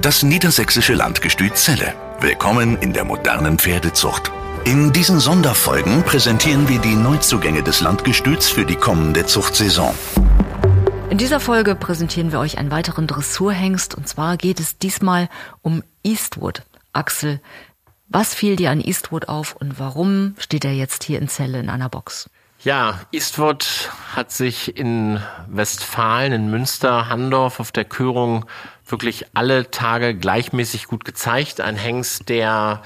Das niedersächsische Landgestüt Celle. Willkommen in der modernen Pferdezucht. In diesen Sonderfolgen präsentieren wir die Neuzugänge des Landgestüts für die kommende Zuchtsaison. In dieser Folge präsentieren wir euch einen weiteren Dressurhengst und zwar geht es diesmal um Eastwood. Axel, was fiel dir an Eastwood auf und warum steht er jetzt hier in Celle in einer Box? Ja, Eastwood hat sich in Westfalen, in Münster, Handorf auf der Körung wirklich alle Tage gleichmäßig gut gezeigt. Ein Hengst, der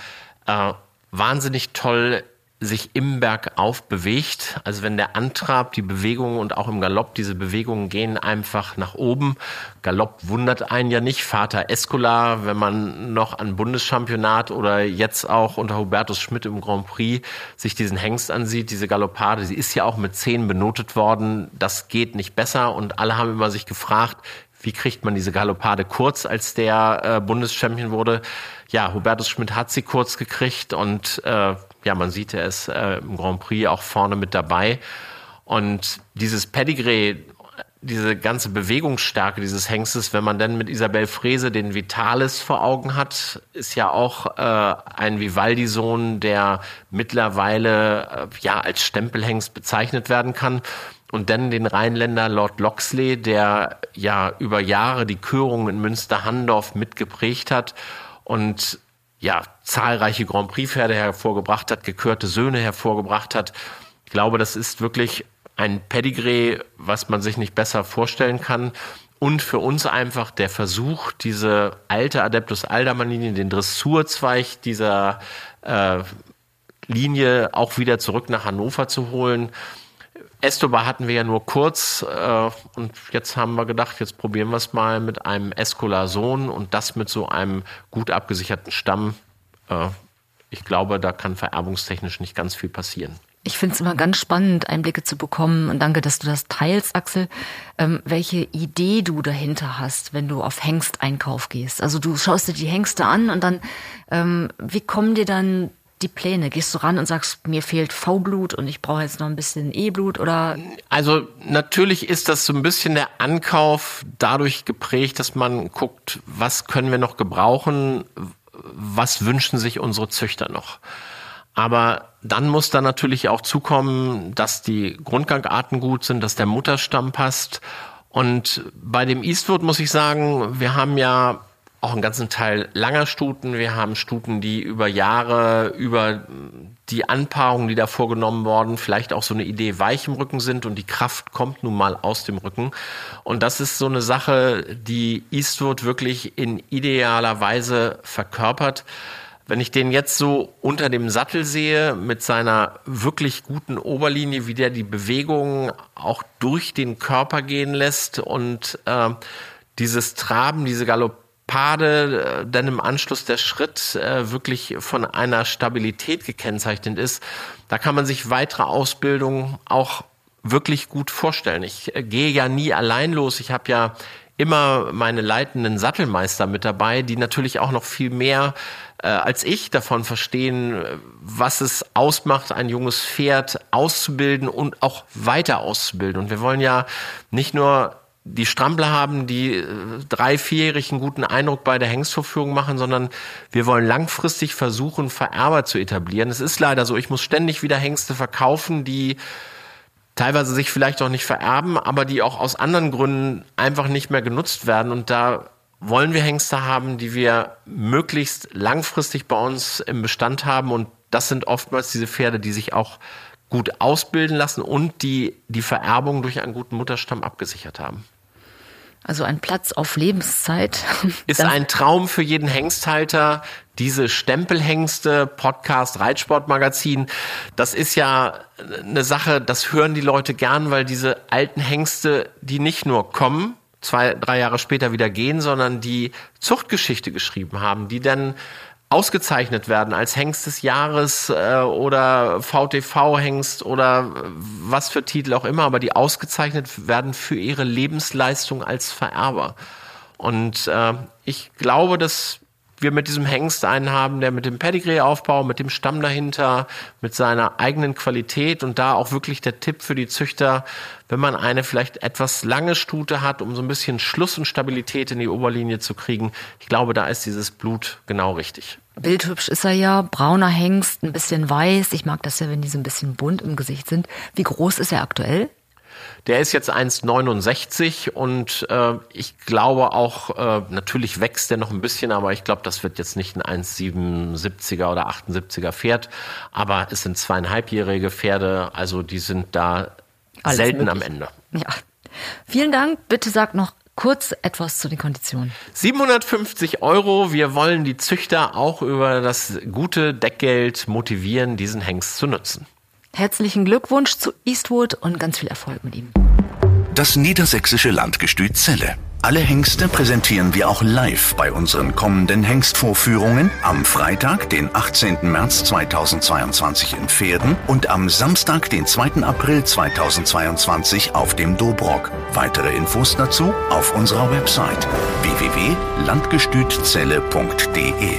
äh, wahnsinnig toll sich im Bergauf bewegt. Also wenn der Antrab, die Bewegungen und auch im Galopp, diese Bewegungen gehen einfach nach oben. Galopp wundert einen ja nicht. Vater Escola, wenn man noch an Bundeschampionat oder jetzt auch unter Hubertus Schmidt im Grand Prix sich diesen Hengst ansieht, diese Galoppade, sie ist ja auch mit zehn benotet worden. Das geht nicht besser und alle haben immer sich gefragt, wie kriegt man diese Galoppade kurz, als der äh, Bundeschampion wurde. Ja, Hubertus Schmidt hat sie kurz gekriegt und äh, ja, man sieht, er ist äh, im Grand Prix auch vorne mit dabei. Und dieses Pedigree, diese ganze Bewegungsstärke dieses Hengstes, wenn man dann mit Isabel Frese den Vitalis vor Augen hat, ist ja auch äh, ein Vivaldi-Sohn, der mittlerweile äh, ja als Stempelhengst bezeichnet werden kann. Und dann den Rheinländer Lord Loxley, der ja über Jahre die Körung in Münster-Handorf mitgeprägt hat und ja, zahlreiche Grand Prix-Pferde hervorgebracht hat, gekörte Söhne hervorgebracht hat. Ich glaube, das ist wirklich ein Pedigree, was man sich nicht besser vorstellen kann. Und für uns einfach der Versuch, diese alte Adeptus Alderman-Linie, den Dressurzweig dieser äh, Linie auch wieder zurück nach Hannover zu holen. Estobar hatten wir ja nur kurz äh, und jetzt haben wir gedacht, jetzt probieren wir es mal mit einem Escola-Sohn und das mit so einem gut abgesicherten Stamm. Äh, ich glaube, da kann vererbungstechnisch nicht ganz viel passieren. Ich finde es immer ganz spannend, Einblicke zu bekommen und danke, dass du das teilst, Axel, ähm, welche Idee du dahinter hast, wenn du auf Hengsteinkauf gehst. Also du schaust dir die Hengste an und dann, ähm, wie kommen dir dann die Pläne? Gehst du ran und sagst, mir fehlt V-Blut und ich brauche jetzt noch ein bisschen E-Blut oder? Also natürlich ist das so ein bisschen der Ankauf dadurch geprägt, dass man guckt, was können wir noch gebrauchen, was wünschen sich unsere Züchter noch. Aber dann muss da natürlich auch zukommen, dass die Grundgangarten gut sind, dass der Mutterstamm passt. Und bei dem Eastwood muss ich sagen, wir haben ja auch einen ganzen Teil langer Stuten. Wir haben Stuten, die über Jahre, über die Anpaarungen, die da vorgenommen worden, vielleicht auch so eine Idee weich im Rücken sind und die Kraft kommt nun mal aus dem Rücken. Und das ist so eine Sache, die Eastwood wirklich in idealer Weise verkörpert. Wenn ich den jetzt so unter dem Sattel sehe, mit seiner wirklich guten Oberlinie, wie der die Bewegungen auch durch den Körper gehen lässt und äh, dieses Traben, diese Galopp Pade, äh, dann im Anschluss der Schritt äh, wirklich von einer Stabilität gekennzeichnet ist, da kann man sich weitere Ausbildung auch wirklich gut vorstellen. Ich äh, gehe ja nie allein los. Ich habe ja immer meine leitenden Sattelmeister mit dabei, die natürlich auch noch viel mehr äh, als ich davon verstehen, was es ausmacht, ein junges Pferd auszubilden und auch weiter auszubilden. Und wir wollen ja nicht nur die Strampler haben, die äh, drei, vierjährigen guten Eindruck bei der Hengstvorführung machen, sondern wir wollen langfristig versuchen, Vererber zu etablieren. Es ist leider so, ich muss ständig wieder Hengste verkaufen, die teilweise sich vielleicht auch nicht vererben, aber die auch aus anderen Gründen einfach nicht mehr genutzt werden. Und da wollen wir Hengste haben, die wir möglichst langfristig bei uns im Bestand haben. Und das sind oftmals diese Pferde, die sich auch gut ausbilden lassen und die die Vererbung durch einen guten Mutterstamm abgesichert haben. Also ein Platz auf Lebenszeit. Ist ein Traum für jeden Hengsthalter. Diese Stempelhengste, Podcast, Reitsportmagazin, das ist ja eine Sache, das hören die Leute gern, weil diese alten Hengste, die nicht nur kommen, zwei, drei Jahre später wieder gehen, sondern die Zuchtgeschichte geschrieben haben, die dann ausgezeichnet werden als Hengst des Jahres äh, oder VTV-Hengst oder was für Titel auch immer, aber die ausgezeichnet werden für ihre Lebensleistung als Vererber. Und äh, ich glaube, dass wir mit diesem Hengst einen haben, der mit dem Pedigree-Aufbau, mit dem Stamm dahinter, mit seiner eigenen Qualität und da auch wirklich der Tipp für die Züchter, wenn man eine vielleicht etwas lange Stute hat, um so ein bisschen Schluss und Stabilität in die Oberlinie zu kriegen. Ich glaube, da ist dieses Blut genau richtig. Bildhübsch ist er ja, brauner Hengst, ein bisschen weiß. Ich mag das ja, wenn die so ein bisschen bunt im Gesicht sind. Wie groß ist er aktuell? Der ist jetzt 1,69 und äh, ich glaube auch, äh, natürlich wächst der noch ein bisschen, aber ich glaube, das wird jetzt nicht ein 1,77er oder 78er Pferd. Aber es sind zweieinhalbjährige Pferde, also die sind da Alles selten möglich. am Ende. Ja. Vielen Dank. Bitte sag noch kurz etwas zu den Konditionen. 750 Euro. Wir wollen die Züchter auch über das gute Deckgeld motivieren, diesen Hengst zu nutzen. Herzlichen Glückwunsch zu Eastwood und ganz viel Erfolg mit ihm. Das niedersächsische Landgestüt Celle. Alle Hengste präsentieren wir auch live bei unseren kommenden Hengstvorführungen am Freitag, den 18. März 2022 in Pferden und am Samstag, den 2. April 2022 auf dem Dobrock. Weitere Infos dazu auf unserer Website www.landgestützelle.de.